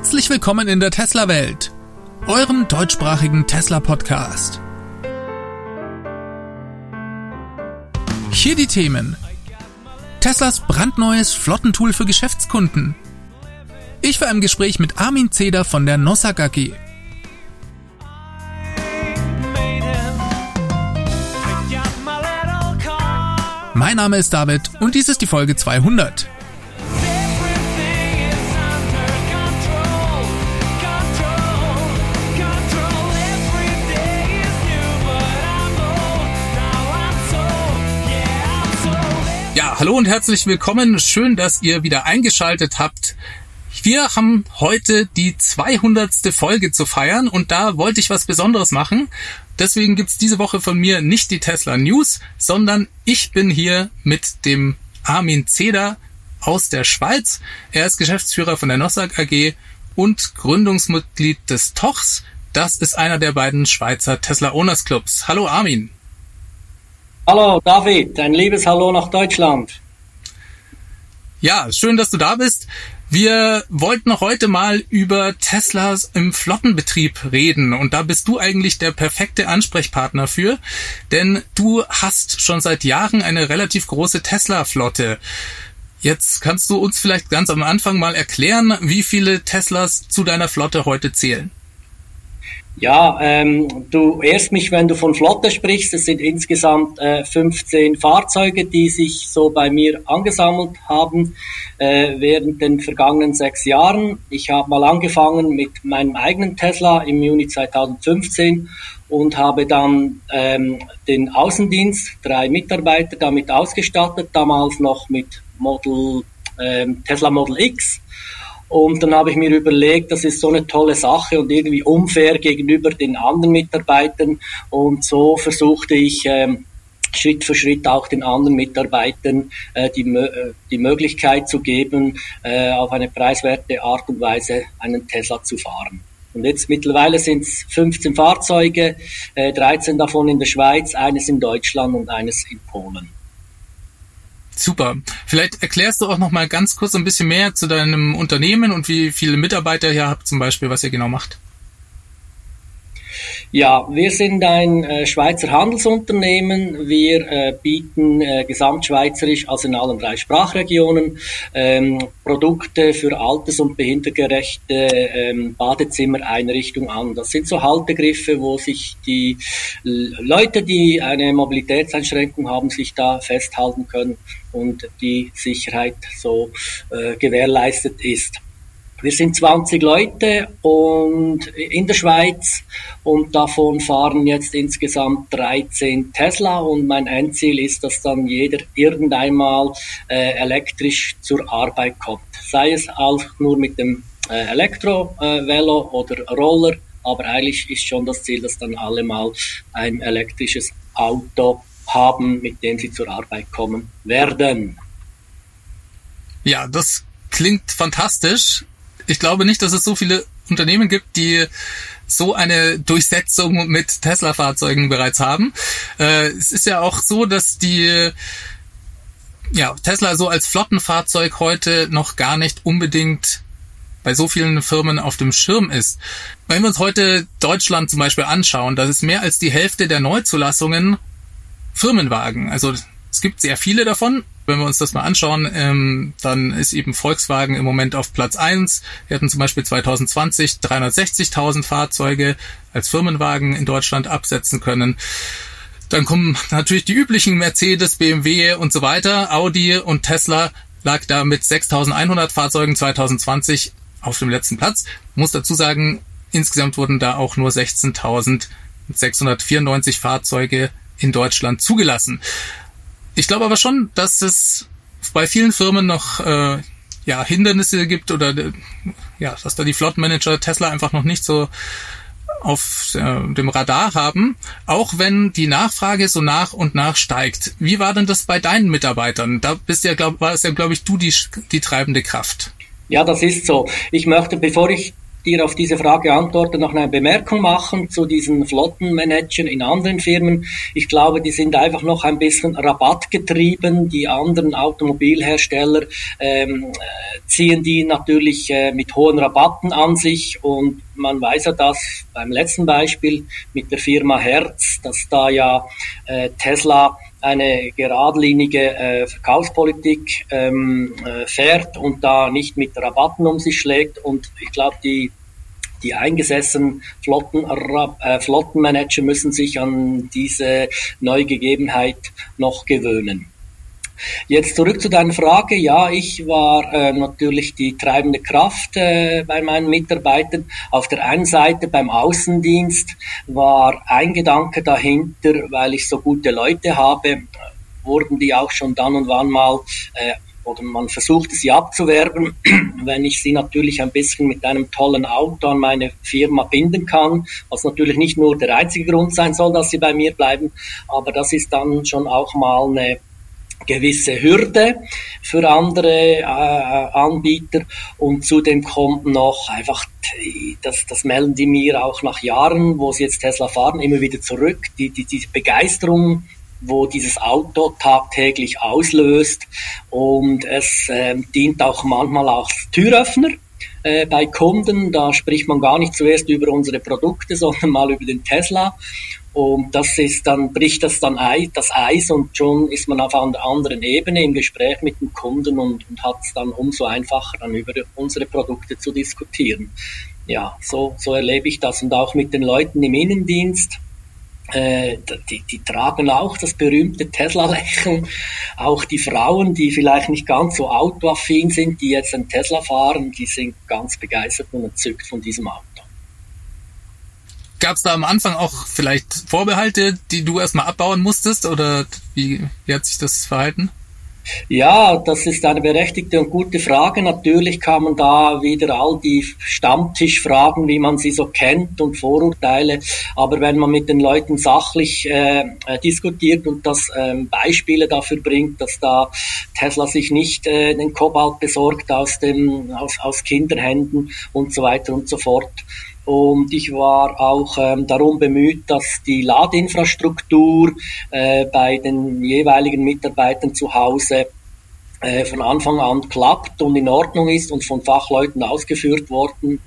Herzlich willkommen in der Tesla-Welt, eurem deutschsprachigen Tesla-Podcast. Hier die Themen. Teslas brandneues Flottentool für Geschäftskunden. Ich war im Gespräch mit Armin Zeder von der Nossak AG. Mein Name ist David und dies ist die Folge 200. Ja, hallo und herzlich willkommen. Schön, dass ihr wieder eingeschaltet habt. Wir haben heute die 200. Folge zu feiern und da wollte ich was Besonderes machen. Deswegen gibt's diese Woche von mir nicht die Tesla News, sondern ich bin hier mit dem Armin Zeder aus der Schweiz. Er ist Geschäftsführer von der Nossak AG und Gründungsmitglied des TOCHs. Das ist einer der beiden Schweizer Tesla Owners Clubs. Hallo Armin. Hallo David, ein liebes Hallo nach Deutschland. Ja, schön, dass du da bist. Wir wollten heute mal über Teslas im Flottenbetrieb reden und da bist du eigentlich der perfekte Ansprechpartner für, denn du hast schon seit Jahren eine relativ große Tesla-Flotte. Jetzt kannst du uns vielleicht ganz am Anfang mal erklären, wie viele Teslas zu deiner Flotte heute zählen. Ja, ähm, du ehrst mich, wenn du von Flotte sprichst. Es sind insgesamt äh, 15 Fahrzeuge, die sich so bei mir angesammelt haben äh, während den vergangenen sechs Jahren. Ich habe mal angefangen mit meinem eigenen Tesla im Juni 2015 und habe dann ähm, den Außendienst, drei Mitarbeiter damit ausgestattet, damals noch mit Model ähm, Tesla Model X und dann habe ich mir überlegt, das ist so eine tolle Sache und irgendwie unfair gegenüber den anderen Mitarbeitern. Und so versuchte ich ähm, Schritt für Schritt auch den anderen Mitarbeitern äh, die, äh, die Möglichkeit zu geben, äh, auf eine preiswerte Art und Weise einen Tesla zu fahren. Und jetzt mittlerweile sind es 15 Fahrzeuge, äh, 13 davon in der Schweiz, eines in Deutschland und eines in Polen. Super. Vielleicht erklärst du auch noch mal ganz kurz ein bisschen mehr zu deinem Unternehmen und wie viele Mitarbeiter ihr habt zum Beispiel, was ihr genau macht. Ja, wir sind ein äh, Schweizer Handelsunternehmen. Wir äh, bieten äh, gesamtschweizerisch, also in allen drei Sprachregionen, ähm, Produkte für alters- und behindergerechte ähm, Badezimmereinrichtungen an. Das sind so Haltegriffe, wo sich die Leute, die eine Mobilitätseinschränkung haben, sich da festhalten können und die Sicherheit so äh, gewährleistet ist. Wir sind 20 Leute und in der Schweiz und davon fahren jetzt insgesamt 13 Tesla und mein Endziel ist, dass dann jeder irgendeinmal äh, elektrisch zur Arbeit kommt. Sei es auch nur mit dem äh, Elektrovelo äh, oder Roller, aber eigentlich ist schon das Ziel, dass dann alle mal ein elektrisches Auto haben, mit dem sie zur Arbeit kommen werden. Ja, das klingt fantastisch ich glaube nicht, dass es so viele Unternehmen gibt, die so eine Durchsetzung mit Tesla-Fahrzeugen bereits haben. Äh, es ist ja auch so, dass die ja, Tesla so als Flottenfahrzeug heute noch gar nicht unbedingt bei so vielen Firmen auf dem Schirm ist. Wenn wir uns heute Deutschland zum Beispiel anschauen, da ist mehr als die Hälfte der Neuzulassungen Firmenwagen. Also es gibt sehr viele davon. Wenn wir uns das mal anschauen, ähm, dann ist eben Volkswagen im Moment auf Platz eins. Wir hatten zum Beispiel 2020 360.000 Fahrzeuge als Firmenwagen in Deutschland absetzen können. Dann kommen natürlich die üblichen Mercedes, BMW und so weiter. Audi und Tesla lag da mit 6.100 Fahrzeugen 2020 auf dem letzten Platz. Muss dazu sagen, insgesamt wurden da auch nur 16.694 Fahrzeuge in Deutschland zugelassen. Ich glaube aber schon, dass es bei vielen Firmen noch äh, ja, Hindernisse gibt oder äh, ja, dass da die Flottenmanager Tesla einfach noch nicht so auf äh, dem Radar haben, auch wenn die Nachfrage so nach und nach steigt. Wie war denn das bei deinen Mitarbeitern? Da bist ja, glaub, war es ja, glaube ich, du die, die treibende Kraft. Ja, das ist so. Ich möchte, bevor ich dir auf diese Frage antworte, noch eine Bemerkung machen zu diesen Flottenmanagern in anderen Firmen. Ich glaube, die sind einfach noch ein bisschen rabattgetrieben. Die anderen Automobilhersteller ähm, ziehen die natürlich äh, mit hohen Rabatten an sich und man weiß ja das beim letzten Beispiel mit der Firma Hertz, dass da ja äh, Tesla eine geradlinige äh, Verkaufspolitik ähm, äh, fährt und da nicht mit Rabatten um sich schlägt. Und ich glaube, die die eingesessenen Flotten, äh, Flottenmanager müssen sich an diese neue Gegebenheit noch gewöhnen. Jetzt zurück zu deiner Frage. Ja, ich war äh, natürlich die treibende Kraft äh, bei meinen Mitarbeitern. Auf der einen Seite beim Außendienst war ein Gedanke dahinter, weil ich so gute Leute habe, wurden die auch schon dann und wann mal äh, oder man versuchte sie abzuwerben, wenn ich sie natürlich ein bisschen mit einem tollen Auto an meine Firma binden kann, was natürlich nicht nur der einzige Grund sein soll, dass sie bei mir bleiben, aber das ist dann schon auch mal eine gewisse Hürde für andere äh, Anbieter. Und zudem kommt noch einfach, das, das melden die mir auch nach Jahren, wo sie jetzt Tesla fahren, immer wieder zurück, die, die, die Begeisterung wo dieses Auto tagtäglich auslöst. Und es äh, dient auch manchmal als Türöffner äh, bei Kunden. Da spricht man gar nicht zuerst über unsere Produkte, sondern mal über den Tesla und das ist dann, bricht das dann das Eis und schon ist man auf einer anderen Ebene im Gespräch mit dem Kunden und, und hat es dann umso einfacher, dann über unsere Produkte zu diskutieren. Ja, so, so erlebe ich das und auch mit den Leuten im Innendienst. Äh, die, die tragen auch das berühmte Tesla-Lächeln. Auch die Frauen, die vielleicht nicht ganz so autoaffin sind, die jetzt ein Tesla fahren, die sind ganz begeistert und entzückt von diesem Auto. Gab es da am Anfang auch vielleicht Vorbehalte, die du erstmal abbauen musstest oder wie, wie hat sich das verhalten? Ja, das ist eine berechtigte und gute Frage. Natürlich kann man da wieder all die Stammtischfragen, wie man sie so kennt und Vorurteile. Aber wenn man mit den Leuten sachlich äh diskutiert und das ähm, Beispiele dafür bringt, dass da Tesla sich nicht äh, den Kobalt besorgt aus, dem, aus, aus Kinderhänden und so weiter und so fort, und ich war auch ähm, darum bemüht, dass die Ladeinfrastruktur äh, bei den jeweiligen Mitarbeitern zu Hause äh, von Anfang an klappt und in Ordnung ist und von Fachleuten ausgeführt worden,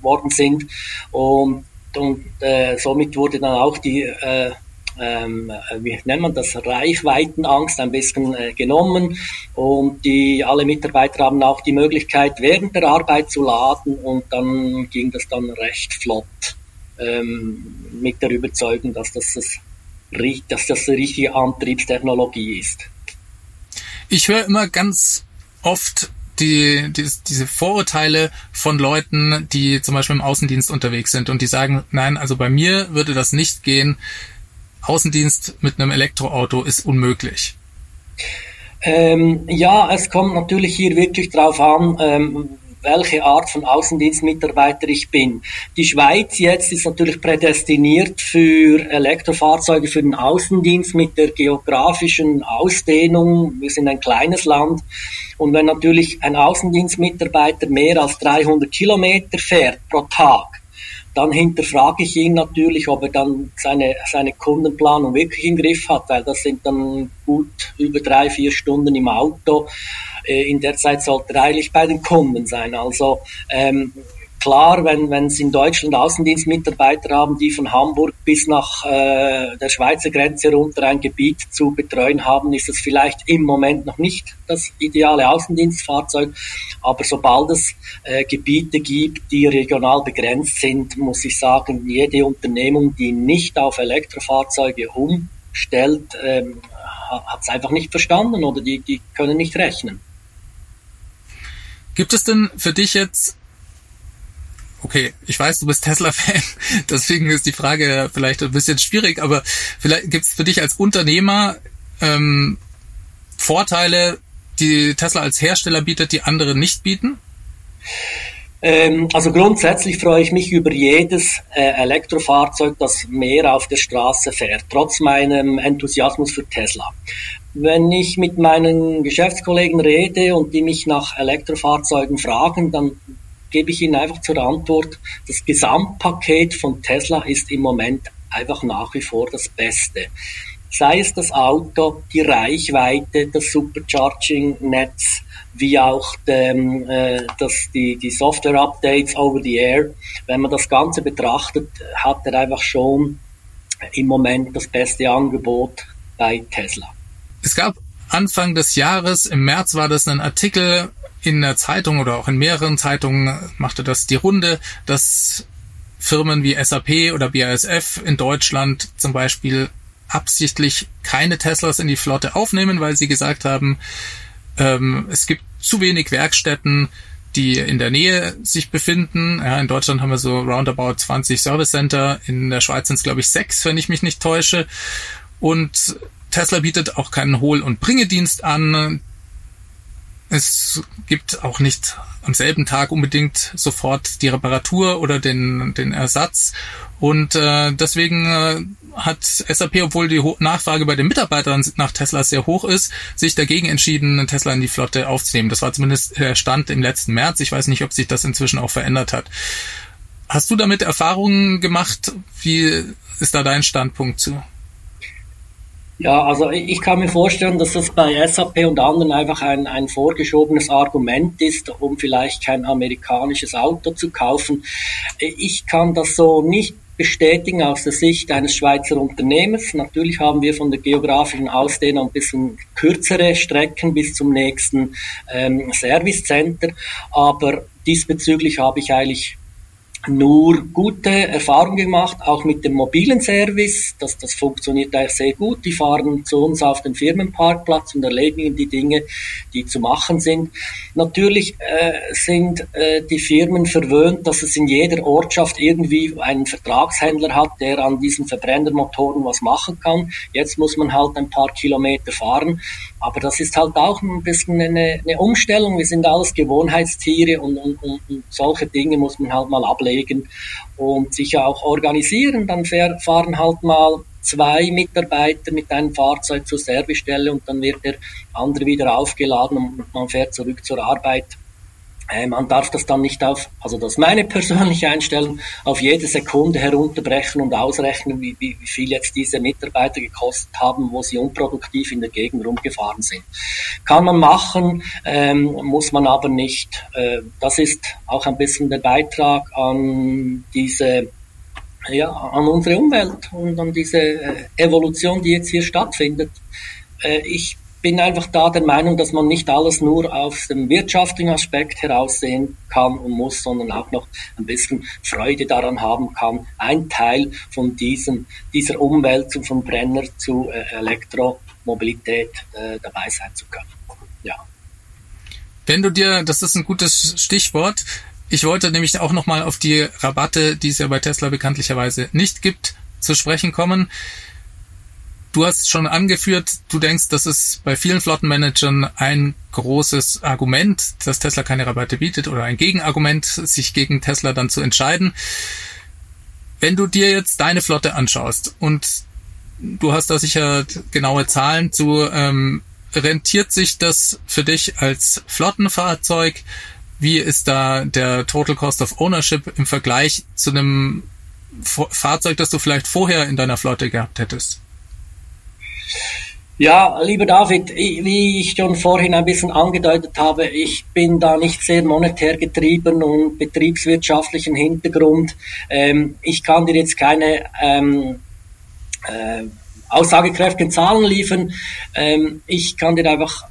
worden sind. Und, und äh, somit wurde dann auch die äh, ähm, wie nennt man das, Reichweitenangst ein bisschen äh, genommen und die alle Mitarbeiter haben auch die Möglichkeit während der Arbeit zu laden und dann ging das dann recht flott ähm, mit der Überzeugung, dass das, das, dass das die richtige Antriebstechnologie ist. Ich höre immer ganz oft die, die, diese Vorurteile von Leuten, die zum Beispiel im Außendienst unterwegs sind und die sagen, nein, also bei mir würde das nicht gehen. Außendienst mit einem Elektroauto ist unmöglich? Ähm, ja, es kommt natürlich hier wirklich drauf an, ähm, welche Art von Außendienstmitarbeiter ich bin. Die Schweiz jetzt ist natürlich prädestiniert für Elektrofahrzeuge für den Außendienst mit der geografischen Ausdehnung. Wir sind ein kleines Land. Und wenn natürlich ein Außendienstmitarbeiter mehr als 300 Kilometer fährt pro Tag, dann hinterfrage ich ihn natürlich, ob er dann seine, seine Kundenplanung wirklich im Griff hat, weil das sind dann gut über drei, vier Stunden im Auto. Äh, in der Zeit sollte er eigentlich bei den Kunden sein. Also ähm, Klar, wenn, wenn Sie in Deutschland Außendienstmitarbeiter haben, die von Hamburg bis nach äh, der Schweizer Grenze runter ein Gebiet zu betreuen haben, ist das vielleicht im Moment noch nicht das ideale Außendienstfahrzeug. Aber sobald es äh, Gebiete gibt, die regional begrenzt sind, muss ich sagen, jede Unternehmung, die nicht auf Elektrofahrzeuge umstellt, ähm, hat es einfach nicht verstanden oder die, die können nicht rechnen. Gibt es denn für dich jetzt okay, ich weiß, du bist Tesla-Fan, deswegen ist die Frage vielleicht ein bisschen schwierig, aber vielleicht gibt es für dich als Unternehmer ähm, Vorteile, die Tesla als Hersteller bietet, die andere nicht bieten? Ähm, also grundsätzlich freue ich mich über jedes äh, Elektrofahrzeug, das mehr auf der Straße fährt, trotz meinem Enthusiasmus für Tesla. Wenn ich mit meinen Geschäftskollegen rede und die mich nach Elektrofahrzeugen fragen, dann gebe ich Ihnen einfach zur Antwort, das Gesamtpaket von Tesla ist im Moment einfach nach wie vor das Beste. Sei es das Auto, die Reichweite, das Supercharging-Netz, wie auch dem, äh, das, die, die Software-Updates over the air. Wenn man das Ganze betrachtet, hat er einfach schon im Moment das beste Angebot bei Tesla. Es gab Anfang des Jahres, im März war das ein Artikel in der Zeitung oder auch in mehreren Zeitungen machte das die Runde, dass Firmen wie SAP oder BASF in Deutschland zum Beispiel absichtlich keine Teslas in die Flotte aufnehmen, weil sie gesagt haben, ähm, es gibt zu wenig Werkstätten, die in der Nähe sich befinden. Ja, in Deutschland haben wir so roundabout 20 Service Center, in der Schweiz sind es glaube ich sechs, wenn ich mich nicht täusche. Und Tesla bietet auch keinen Hohl- und Bringedienst an. Es gibt auch nicht am selben Tag unbedingt sofort die Reparatur oder den, den Ersatz. Und äh, deswegen äh, hat SAP, obwohl die Nachfrage bei den Mitarbeitern nach Tesla sehr hoch ist, sich dagegen entschieden, Tesla in die Flotte aufzunehmen. Das war zumindest der Stand im letzten März. Ich weiß nicht, ob sich das inzwischen auch verändert hat. Hast du damit Erfahrungen gemacht? Wie ist da dein Standpunkt zu? Ja, also ich kann mir vorstellen, dass das bei SAP und anderen einfach ein, ein vorgeschobenes Argument ist, um vielleicht kein amerikanisches Auto zu kaufen. Ich kann das so nicht bestätigen aus der Sicht eines Schweizer Unternehmens. Natürlich haben wir von der geografischen Ausdehnung ein bisschen kürzere Strecken bis zum nächsten ähm, Service Center, aber diesbezüglich habe ich eigentlich nur gute Erfahrungen gemacht, auch mit dem mobilen Service. Das, das funktioniert eigentlich sehr gut. Die fahren zu uns auf den Firmenparkplatz und erledigen die Dinge, die zu machen sind. Natürlich äh, sind äh, die Firmen verwöhnt, dass es in jeder Ortschaft irgendwie einen Vertragshändler hat, der an diesen Verbrennermotoren was machen kann. Jetzt muss man halt ein paar Kilometer fahren. Aber das ist halt auch ein bisschen eine, eine Umstellung. Wir sind alles Gewohnheitstiere und, und, und, solche Dinge muss man halt mal ablegen und sich auch organisieren. Dann fahren halt mal zwei Mitarbeiter mit einem Fahrzeug zur Servicestelle und dann wird der andere wieder aufgeladen und man fährt zurück zur Arbeit. Äh, man darf das dann nicht auf, also das ist meine persönliche Einstellung, auf jede Sekunde herunterbrechen und ausrechnen, wie, wie, wie viel jetzt diese Mitarbeiter gekostet haben, wo sie unproduktiv in der Gegend rumgefahren sind. Kann man machen, ähm, muss man aber nicht. Äh, das ist auch ein bisschen der Beitrag an diese ja, an unsere Umwelt und an diese äh, Evolution, die jetzt hier stattfindet. Äh, ich bin einfach da der Meinung, dass man nicht alles nur aus dem wirtschaftlichen Aspekt heraussehen kann und muss, sondern auch noch ein bisschen Freude daran haben kann, ein Teil von diesem, dieser Umwälzung von Brenner zu äh, Elektromobilität äh, dabei sein zu können. Ja. Wenn du dir, das ist ein gutes Stichwort, ich wollte nämlich auch nochmal auf die Rabatte, die es ja bei Tesla bekanntlicherweise nicht gibt, zu sprechen kommen. Du hast schon angeführt, du denkst, das ist bei vielen Flottenmanagern ein großes Argument, dass Tesla keine Rabatte bietet oder ein Gegenargument, sich gegen Tesla dann zu entscheiden. Wenn du dir jetzt deine Flotte anschaust und du hast da sicher genaue Zahlen zu, ähm, rentiert sich das für dich als Flottenfahrzeug? Wie ist da der Total Cost of Ownership im Vergleich zu einem Fahrzeug, das du vielleicht vorher in deiner Flotte gehabt hättest? Ja, lieber David, wie ich schon vorhin ein bisschen angedeutet habe, ich bin da nicht sehr monetär getrieben und betriebswirtschaftlichen Hintergrund. Ähm, ich kann dir jetzt keine ähm, äh, aussagekräftigen Zahlen liefern. Ähm, ich kann dir einfach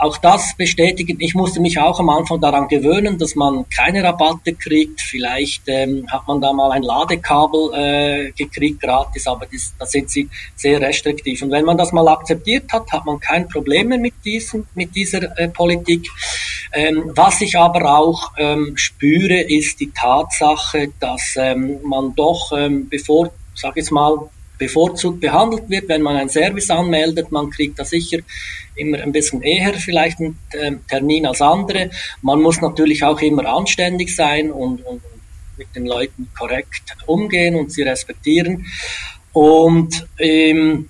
auch das bestätigen. Ich musste mich auch am Anfang daran gewöhnen, dass man keine Rabatte kriegt. Vielleicht ähm, hat man da mal ein Ladekabel äh, gekriegt gratis, aber das, da sind sie sehr restriktiv. Und wenn man das mal akzeptiert hat, hat man kein Problem mehr mit, diesem, mit dieser äh, Politik. Ähm, was ich aber auch ähm, spüre, ist die Tatsache, dass ähm, man doch, ähm, bevor, sag ich mal, bevorzugt behandelt wird, wenn man einen Service anmeldet. Man kriegt da sicher immer ein bisschen eher vielleicht einen ähm, Termin als andere. Man muss natürlich auch immer anständig sein und, und mit den Leuten korrekt umgehen und sie respektieren. Und ähm,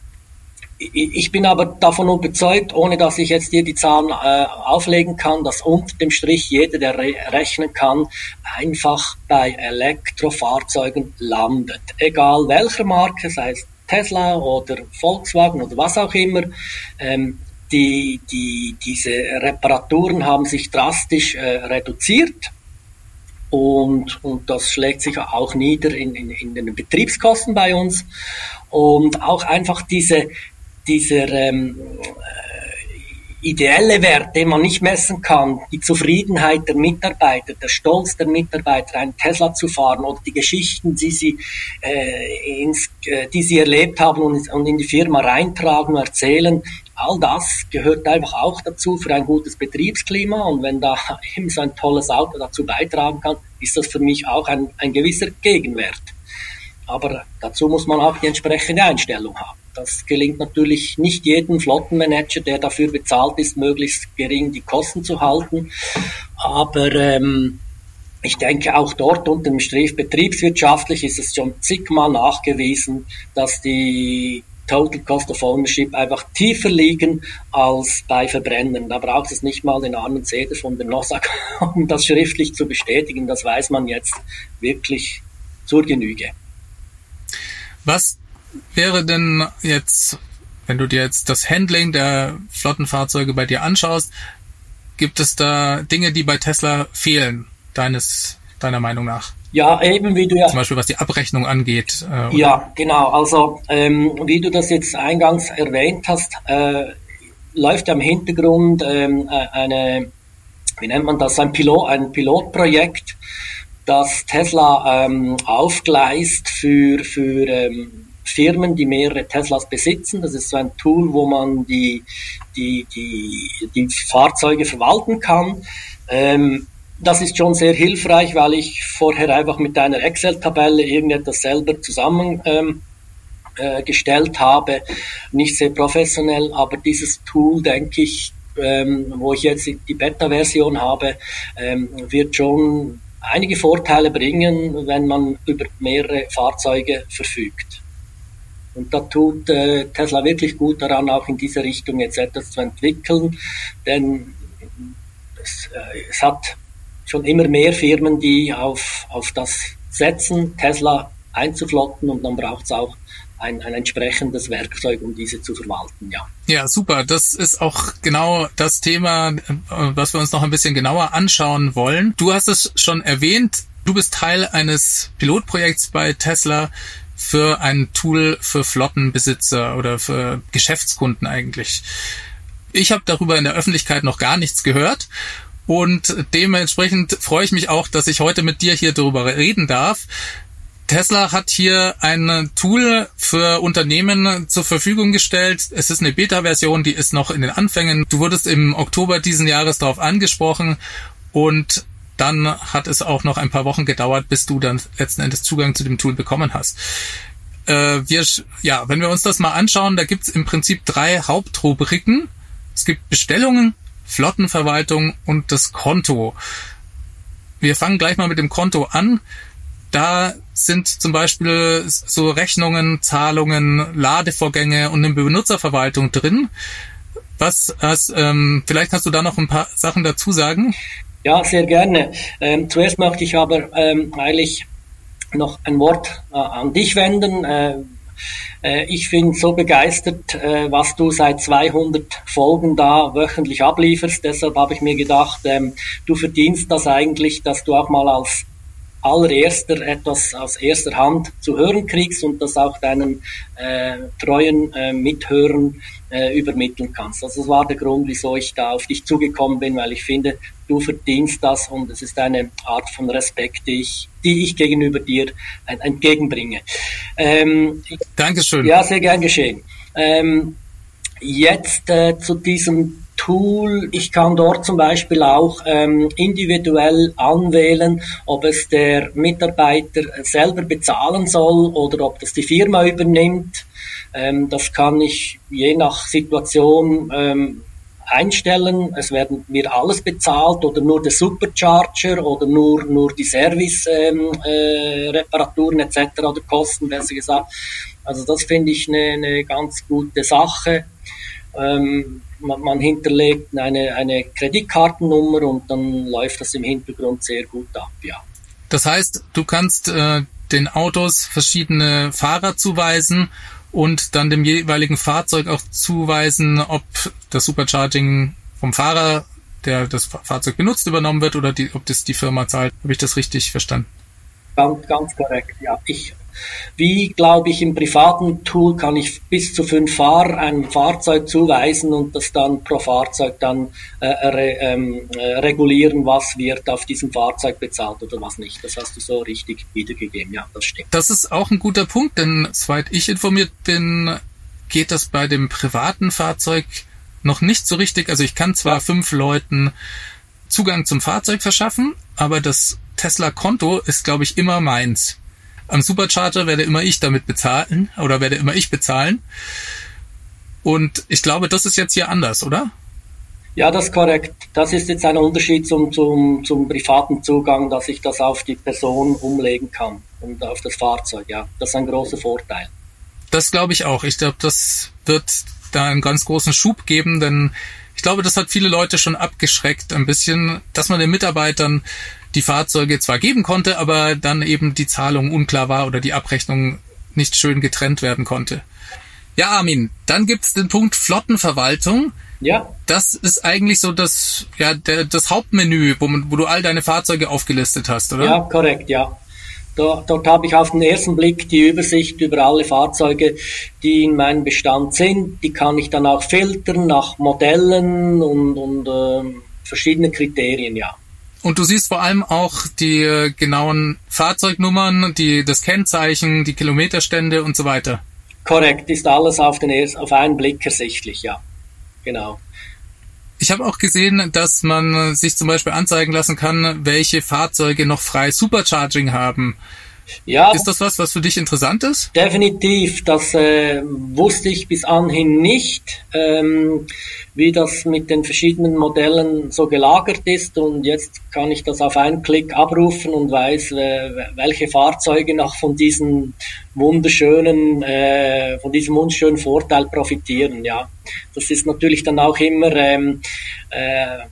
ich bin aber davon überzeugt, ohne dass ich jetzt dir die Zahlen äh, auflegen kann, dass unter dem Strich jeder, der re rechnen kann, einfach bei Elektrofahrzeugen landet. Egal welcher Marke, sei es Tesla oder Volkswagen oder was auch immer. Ähm, die, die, diese Reparaturen haben sich drastisch äh, reduziert. Und, und das schlägt sich auch nieder in, in, in den Betriebskosten bei uns. Und auch einfach diese, dieser ähm, äh, ideelle Wert, den man nicht messen kann, die Zufriedenheit der Mitarbeiter, der Stolz der Mitarbeiter, einen Tesla zu fahren oder die Geschichten, die sie, äh, ins, äh, die sie erlebt haben und, und in die Firma reintragen, erzählen, all das gehört einfach auch dazu für ein gutes Betriebsklima und wenn da eben so ein tolles Auto dazu beitragen kann, ist das für mich auch ein, ein gewisser Gegenwert. Aber dazu muss man auch die entsprechende Einstellung haben. Das gelingt natürlich nicht jedem Flottenmanager, der dafür bezahlt ist, möglichst gering die Kosten zu halten. Aber ähm, ich denke, auch dort unter dem Strich betriebswirtschaftlich ist es schon zigmal nachgewiesen, dass die Total Cost of Ownership einfach tiefer liegen als bei Verbrennern. Da braucht es nicht mal den armen Zeder von der NOSAG, um das schriftlich zu bestätigen. Das weiß man jetzt wirklich zur Genüge. Was wäre denn jetzt, wenn du dir jetzt das Handling der Flottenfahrzeuge bei dir anschaust, gibt es da Dinge, die bei Tesla fehlen, deines, deiner Meinung nach? Ja, eben wie du ja. Zum Beispiel was die Abrechnung angeht. Äh, ja, genau. Also ähm, wie du das jetzt eingangs erwähnt hast, äh, läuft ja im Hintergrund ähm, äh, eine, wie nennt man das, ein Pilot, ein Pilotprojekt, das Tesla ähm, aufgleist für für ähm, Firmen, die mehrere Teslas besitzen. Das ist so ein Tool, wo man die, die, die, die Fahrzeuge verwalten kann. Ähm, das ist schon sehr hilfreich, weil ich vorher einfach mit einer Excel-Tabelle irgendetwas selber zusammen ähm, äh, habe. Nicht sehr professionell, aber dieses Tool, denke ich, ähm, wo ich jetzt die Beta-Version habe, ähm, wird schon einige Vorteile bringen, wenn man über mehrere Fahrzeuge verfügt. Und da tut äh, Tesla wirklich gut daran, auch in diese Richtung jetzt etwas zu entwickeln, denn es, äh, es hat schon immer mehr Firmen, die auf, auf das setzen, Tesla einzuflotten und dann braucht es auch ein, ein entsprechendes Werkzeug, um diese zu verwalten, ja. Ja, super. Das ist auch genau das Thema, äh, was wir uns noch ein bisschen genauer anschauen wollen. Du hast es schon erwähnt, du bist Teil eines Pilotprojekts bei Tesla für ein Tool für Flottenbesitzer oder für Geschäftskunden eigentlich. Ich habe darüber in der Öffentlichkeit noch gar nichts gehört und dementsprechend freue ich mich auch, dass ich heute mit dir hier darüber reden darf. Tesla hat hier ein Tool für Unternehmen zur Verfügung gestellt. Es ist eine Beta-Version, die ist noch in den Anfängen. Du wurdest im Oktober diesen Jahres darauf angesprochen und dann hat es auch noch ein paar Wochen gedauert, bis du dann letzten Endes Zugang zu dem Tool bekommen hast. Äh, wir, ja, wenn wir uns das mal anschauen, da gibt's im Prinzip drei Hauptrubriken. Es gibt Bestellungen, Flottenverwaltung und das Konto. Wir fangen gleich mal mit dem Konto an. Da sind zum Beispiel so Rechnungen, Zahlungen, Ladevorgänge und eine Benutzerverwaltung drin. Was, was ähm, vielleicht kannst du da noch ein paar Sachen dazu sagen? Ja, sehr gerne. Ähm, zuerst möchte ich aber ähm, eigentlich noch ein Wort äh, an dich wenden. Äh, äh, ich bin so begeistert, äh, was du seit 200 Folgen da wöchentlich ablieferst. Deshalb habe ich mir gedacht, ähm, du verdienst das eigentlich, dass du auch mal als allererster etwas aus erster Hand zu hören kriegst und das auch deinen äh, treuen äh, Mithörern äh, übermitteln kannst. Also das war der Grund, wieso ich da auf dich zugekommen bin, weil ich finde, du verdienst das und es ist eine Art von Respekt, die ich, die ich gegenüber dir entgegenbringe. Ähm, Dankeschön. Ja, sehr gern geschehen. Ähm, jetzt äh, zu diesem Tool. Ich kann dort zum Beispiel auch ähm, individuell anwählen, ob es der Mitarbeiter selber bezahlen soll oder ob das die Firma übernimmt. Ähm, das kann ich je nach Situation ähm, einstellen. Es werden mir alles bezahlt oder nur der Supercharger oder nur, nur die Service-Reparaturen ähm, äh, etc. oder Kosten, besser gesagt. Also das finde ich eine, eine ganz gute Sache. Ähm, man, man, hinterlegt eine, eine Kreditkartennummer und dann läuft das im Hintergrund sehr gut ab, ja. Das heißt, du kannst äh, den Autos verschiedene Fahrer zuweisen und dann dem jeweiligen Fahrzeug auch zuweisen, ob das Supercharging vom Fahrer, der das Fahrzeug benutzt, übernommen wird oder die, ob das die Firma zahlt. Habe ich das richtig verstanden? Ganz, ganz korrekt, ja. Ich wie, glaube ich, im privaten Tool kann ich bis zu fünf Fahrer einem Fahrzeug zuweisen und das dann pro Fahrzeug dann äh, re, ähm, äh, regulieren, was wird auf diesem Fahrzeug bezahlt oder was nicht. Das hast du so richtig wiedergegeben. Ja, das stimmt. Das ist auch ein guter Punkt, denn soweit ich informiert bin, geht das bei dem privaten Fahrzeug noch nicht so richtig. Also ich kann zwar ja. fünf Leuten Zugang zum Fahrzeug verschaffen, aber das Tesla-Konto ist, glaube ich, immer meins. Am Supercharger werde immer ich damit bezahlen oder werde immer ich bezahlen. Und ich glaube, das ist jetzt hier anders, oder? Ja, das ist korrekt. Das ist jetzt ein Unterschied zum, zum, zum privaten Zugang, dass ich das auf die Person umlegen kann und auf das Fahrzeug. Ja, das ist ein großer Vorteil. Das glaube ich auch. Ich glaube, das wird da einen ganz großen Schub geben, denn ich glaube, das hat viele Leute schon abgeschreckt ein bisschen, dass man den Mitarbeitern die Fahrzeuge zwar geben konnte, aber dann eben die Zahlung unklar war oder die Abrechnung nicht schön getrennt werden konnte. Ja, Armin, dann gibt's den Punkt Flottenverwaltung. Ja. Das ist eigentlich so das, ja, der, das Hauptmenü, wo, wo du all deine Fahrzeuge aufgelistet hast, oder? Ja, korrekt, ja. Da, dort habe ich auf den ersten Blick die Übersicht über alle Fahrzeuge, die in meinem Bestand sind. Die kann ich dann auch filtern nach Modellen und, und äh, verschiedenen Kriterien, ja. Und du siehst vor allem auch die äh, genauen Fahrzeugnummern, die, das Kennzeichen, die Kilometerstände und so weiter. Korrekt, ist alles auf, den, auf einen Blick ersichtlich, ja. Genau. Ich habe auch gesehen, dass man sich zum Beispiel anzeigen lassen kann, welche Fahrzeuge noch frei Supercharging haben. Ja, ist das was, was für dich interessant ist? Definitiv. Das äh, wusste ich bis anhin nicht, ähm, wie das mit den verschiedenen Modellen so gelagert ist. Und jetzt kann ich das auf einen Klick abrufen und weiß, äh, welche Fahrzeuge noch von diesen wunderschönen, äh, von diesem wunderschönen Vorteil profitieren. Ja, das ist natürlich dann auch immer ähm, äh,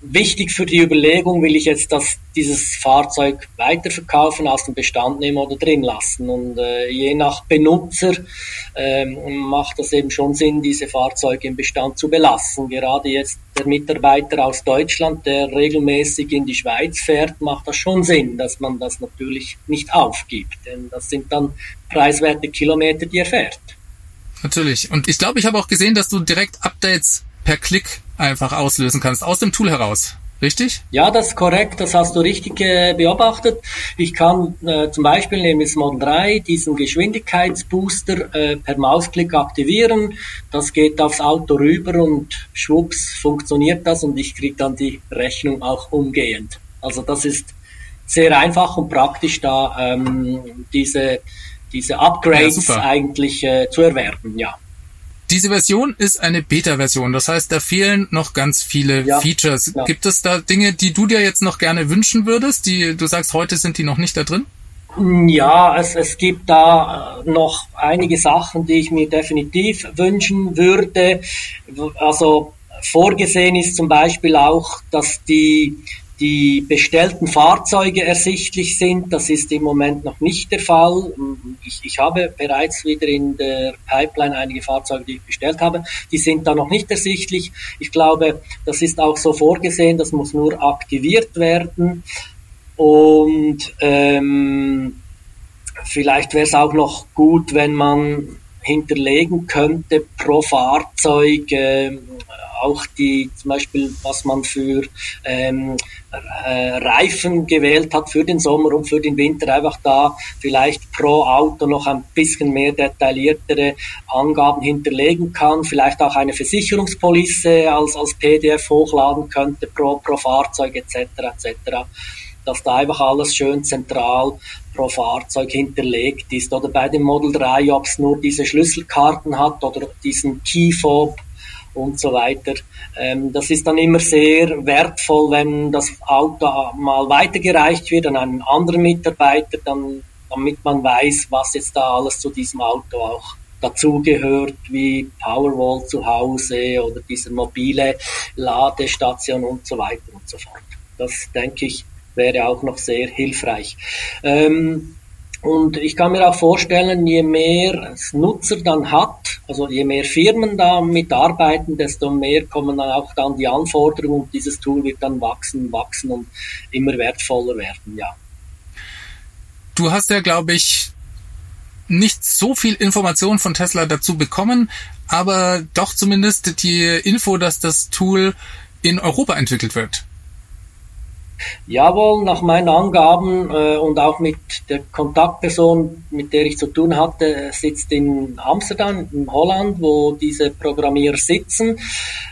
wichtig für die Überlegung, will ich jetzt das, dieses Fahrzeug weiterverkaufen, aus dem Bestand nehmen oder drin lassen. Und äh, je nach Benutzer ähm, macht das eben schon Sinn, diese Fahrzeuge im Bestand zu belassen. Gerade jetzt der Mitarbeiter aus Deutschland, der regelmäßig in die Schweiz fährt, macht das schon Sinn, dass man das natürlich nicht aufgibt. Denn das sind dann preiswerte Kilometer, die er fährt. Natürlich. Und ich glaube, ich habe auch gesehen, dass du direkt Updates per Klick einfach auslösen kannst, aus dem Tool heraus. Richtig? Ja, das ist korrekt, das hast du richtig äh, beobachtet. Ich kann äh, zum Beispiel neben das Model 3 diesen Geschwindigkeitsbooster äh, per Mausklick aktivieren. Das geht aufs Auto rüber und schwupps funktioniert das und ich kriege dann die Rechnung auch umgehend. Also das ist sehr einfach und praktisch da ähm, diese, diese Upgrades ja, eigentlich äh, zu erwerben, ja. Diese Version ist eine Beta-Version, das heißt, da fehlen noch ganz viele ja, Features. Ja. Gibt es da Dinge, die du dir jetzt noch gerne wünschen würdest, die du sagst, heute sind die noch nicht da drin? Ja, es, es gibt da äh, noch einige Sachen, die ich mir definitiv wünschen würde. Also vorgesehen ist zum Beispiel auch, dass die die bestellten Fahrzeuge ersichtlich sind. Das ist im Moment noch nicht der Fall. Ich, ich habe bereits wieder in der Pipeline einige Fahrzeuge, die ich bestellt habe. Die sind da noch nicht ersichtlich. Ich glaube, das ist auch so vorgesehen. Das muss nur aktiviert werden. Und ähm, vielleicht wäre es auch noch gut, wenn man hinterlegen könnte pro Fahrzeug äh, auch die zum Beispiel, was man für ähm, äh, Reifen gewählt hat für den Sommer und für den Winter, einfach da vielleicht pro Auto noch ein bisschen mehr detailliertere Angaben hinterlegen kann, vielleicht auch eine Versicherungspolice als, als PDF hochladen könnte pro, pro Fahrzeug etc. etc dass da einfach alles schön zentral pro Fahrzeug hinterlegt ist. Oder bei dem Model 3, ob es nur diese Schlüsselkarten hat oder diesen Key Fob und so weiter. Ähm, das ist dann immer sehr wertvoll, wenn das Auto mal weitergereicht wird an einen anderen Mitarbeiter, dann, damit man weiß, was jetzt da alles zu diesem Auto auch dazugehört, wie Powerwall zu Hause oder diese mobile Ladestation und so weiter und so fort. Das denke ich wäre auch noch sehr hilfreich. Ähm, und ich kann mir auch vorstellen, je mehr Nutzer dann hat, also je mehr Firmen da mitarbeiten, desto mehr kommen dann auch dann die Anforderungen und dieses Tool wird dann wachsen, wachsen und immer wertvoller werden, ja. Du hast ja, glaube ich, nicht so viel Information von Tesla dazu bekommen, aber doch zumindest die Info, dass das Tool in Europa entwickelt wird. Jawohl, nach meinen Angaben äh, und auch mit der Kontaktperson, mit der ich zu tun hatte, sitzt in Amsterdam, in Holland, wo diese Programmierer sitzen.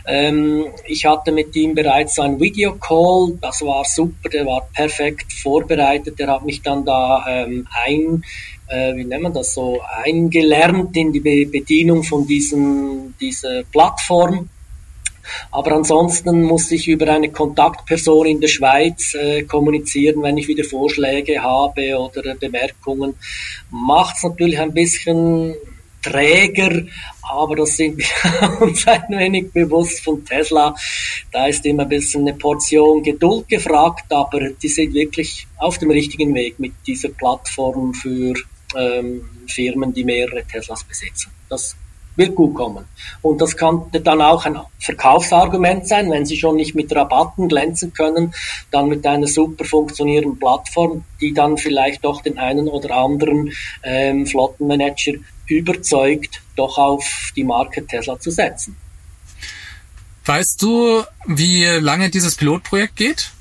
Ähm, ich hatte mit ihm bereits einen Videocall, das war super, der war perfekt vorbereitet, der hat mich dann da ähm, ein äh, wie nennt man das so, eingelernt in die Bedienung von diesem, dieser Plattform. Aber ansonsten muss ich über eine Kontaktperson in der Schweiz äh, kommunizieren, wenn ich wieder Vorschläge habe oder Bemerkungen. Macht es natürlich ein bisschen träger, aber das sind wir uns ein wenig bewusst von Tesla. Da ist immer ein bisschen eine Portion Geduld gefragt, aber die sind wirklich auf dem richtigen Weg mit dieser Plattform für ähm, Firmen, die mehrere Teslas besitzen. Das wird gut kommen. Und das kann dann auch ein Verkaufsargument sein, wenn Sie schon nicht mit Rabatten glänzen können, dann mit einer super funktionierenden Plattform, die dann vielleicht doch den einen oder anderen ähm, Flottenmanager überzeugt, doch auf die Marke Tesla zu setzen. Weißt du, wie lange dieses Pilotprojekt geht?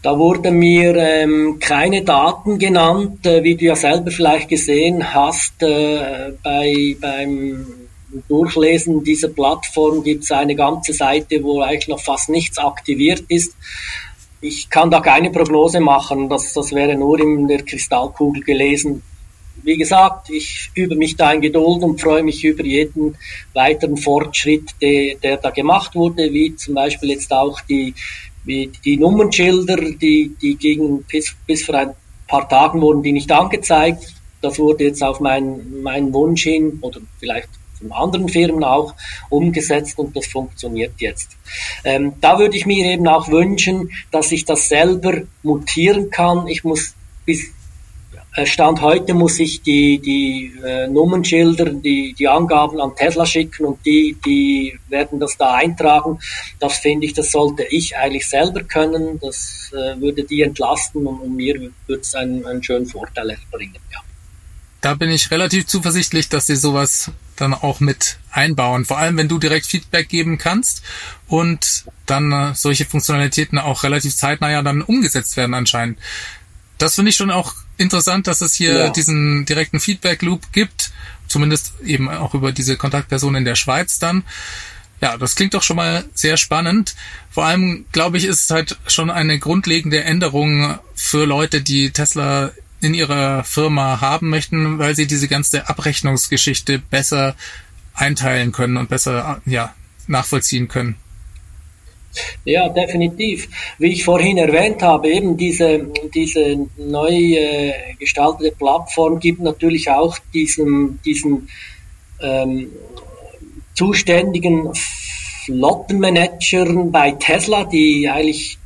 Da wurden mir ähm, keine Daten genannt, äh, wie du ja selber vielleicht gesehen hast. Äh, bei, beim Durchlesen dieser Plattform gibt es eine ganze Seite, wo eigentlich noch fast nichts aktiviert ist. Ich kann da keine Prognose machen, das, das wäre nur in der Kristallkugel gelesen. Wie gesagt, ich übe mich da in Geduld und freue mich über jeden weiteren Fortschritt, der, der da gemacht wurde, wie zum Beispiel jetzt auch die wie die Nummernschilder, die, die gegen bis, bis vor ein paar Tagen wurden die nicht angezeigt. Das wurde jetzt auf meinen mein Wunsch hin oder vielleicht von anderen Firmen auch umgesetzt und das funktioniert jetzt. Ähm, da würde ich mir eben auch wünschen, dass ich das selber mutieren kann. Ich muss bis Stand heute muss ich die, die äh, Nummernschilder, die, die Angaben an Tesla schicken und die, die werden das da eintragen. Das finde ich, das sollte ich eigentlich selber können. Das äh, würde die entlasten und, und mir würde es einen, einen schönen Vorteil erbringen. Ja. Da bin ich relativ zuversichtlich, dass sie sowas dann auch mit einbauen. Vor allem, wenn du direkt Feedback geben kannst und dann äh, solche Funktionalitäten auch relativ zeitnah ja dann umgesetzt werden anscheinend. Das finde ich schon auch interessant, dass es hier ja. diesen direkten Feedback-Loop gibt, zumindest eben auch über diese Kontaktperson in der Schweiz dann. Ja, das klingt doch schon mal sehr spannend. Vor allem, glaube ich, ist es halt schon eine grundlegende Änderung für Leute, die Tesla in ihrer Firma haben möchten, weil sie diese ganze Abrechnungsgeschichte besser einteilen können und besser ja, nachvollziehen können. Ja, definitiv. Wie ich vorhin erwähnt habe, eben diese, diese neu äh, gestaltete Plattform gibt natürlich auch diesen, diesen ähm, zuständigen Flottenmanagern bei Tesla, die eigentlich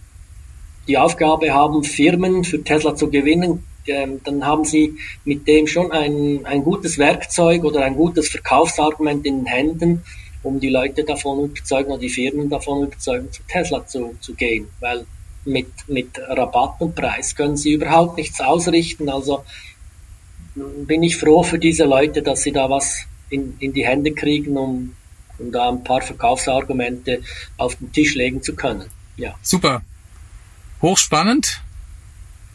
die Aufgabe haben, Firmen für Tesla zu gewinnen, ähm, dann haben sie mit dem schon ein, ein gutes Werkzeug oder ein gutes Verkaufsargument in den Händen, um die Leute davon überzeugen oder die Firmen davon überzeugen, zu Tesla zu, zu gehen, weil mit, mit Rabatt und Preis können sie überhaupt nichts ausrichten. Also bin ich froh für diese Leute, dass sie da was in, in die Hände kriegen, um, um da ein paar Verkaufsargumente auf den Tisch legen zu können. Ja. Super. Hochspannend.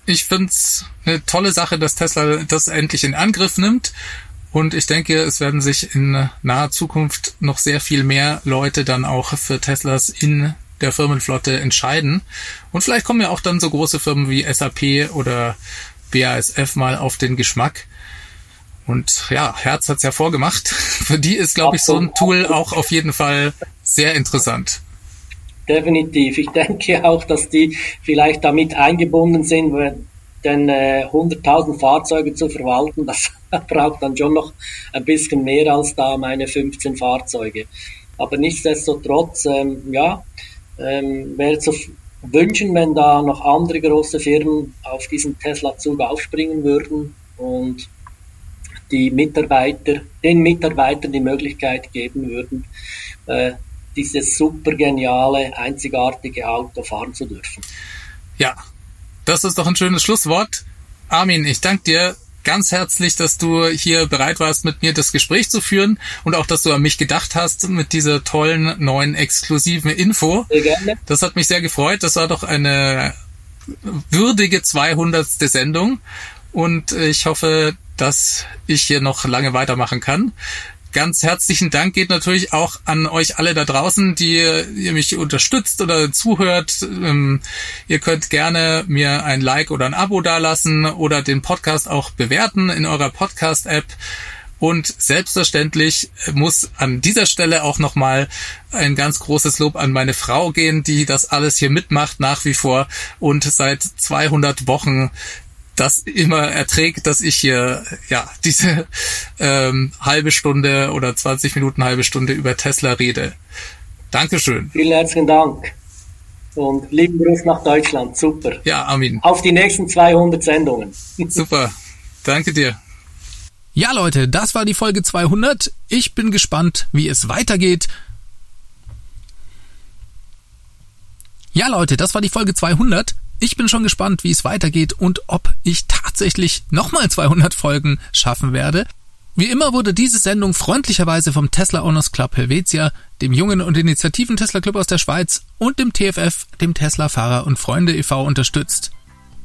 Ich finde es eine tolle Sache, dass Tesla das endlich in Angriff nimmt und ich denke, es werden sich in naher Zukunft noch sehr viel mehr Leute dann auch für Teslas in der Firmenflotte entscheiden. Und vielleicht kommen ja auch dann so große Firmen wie SAP oder BASF mal auf den Geschmack. Und ja, Herz hat's ja vorgemacht. Für die ist, glaube ich, so ein Tool auch auf jeden Fall sehr interessant. Definitiv. Ich denke auch, dass die vielleicht damit eingebunden sind, denn äh, 100.000 Fahrzeuge zu verwalten, das braucht dann schon noch ein bisschen mehr als da meine 15 Fahrzeuge. Aber nichtsdestotrotz, ähm, ja, ähm, wäre zu wünschen, wenn da noch andere große Firmen auf diesen Tesla-Zug aufspringen würden und die Mitarbeiter, den Mitarbeitern die Möglichkeit geben würden, äh, dieses super geniale, einzigartige Auto fahren zu dürfen. Ja, das ist doch ein schönes Schlusswort. Armin, ich danke dir ganz herzlich, dass du hier bereit warst, mit mir das Gespräch zu führen und auch, dass du an mich gedacht hast mit dieser tollen neuen exklusiven Info. Sehr gerne. Das hat mich sehr gefreut. Das war doch eine würdige 200. Sendung und ich hoffe, dass ich hier noch lange weitermachen kann. Ganz herzlichen Dank geht natürlich auch an euch alle da draußen, die ihr mich unterstützt oder zuhört. Ähm, ihr könnt gerne mir ein Like oder ein Abo dalassen oder den Podcast auch bewerten in eurer Podcast-App. Und selbstverständlich muss an dieser Stelle auch nochmal ein ganz großes Lob an meine Frau gehen, die das alles hier mitmacht nach wie vor und seit 200 Wochen das immer erträgt, dass ich hier ja diese ähm, halbe Stunde oder 20 Minuten halbe Stunde über Tesla rede. Dankeschön. Vielen herzlichen Dank. Und lieben Gruß nach Deutschland. Super. Ja, Amin. Auf die nächsten 200 Sendungen. Super. Danke dir. Ja, Leute, das war die Folge 200. Ich bin gespannt, wie es weitergeht. Ja, Leute, das war die Folge 200. Ich bin schon gespannt, wie es weitergeht und ob ich tatsächlich nochmal 200 Folgen schaffen werde. Wie immer wurde diese Sendung freundlicherweise vom Tesla Owners Club Helvetia, dem jungen und initiativen Tesla Club aus der Schweiz und dem TFF, dem Tesla Fahrer und Freunde e.V. unterstützt.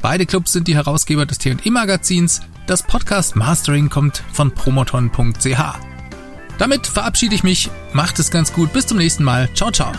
Beide Clubs sind die Herausgeber des T&E Magazins. Das Podcast Mastering kommt von promoton.ch. Damit verabschiede ich mich. Macht es ganz gut. Bis zum nächsten Mal. Ciao, ciao.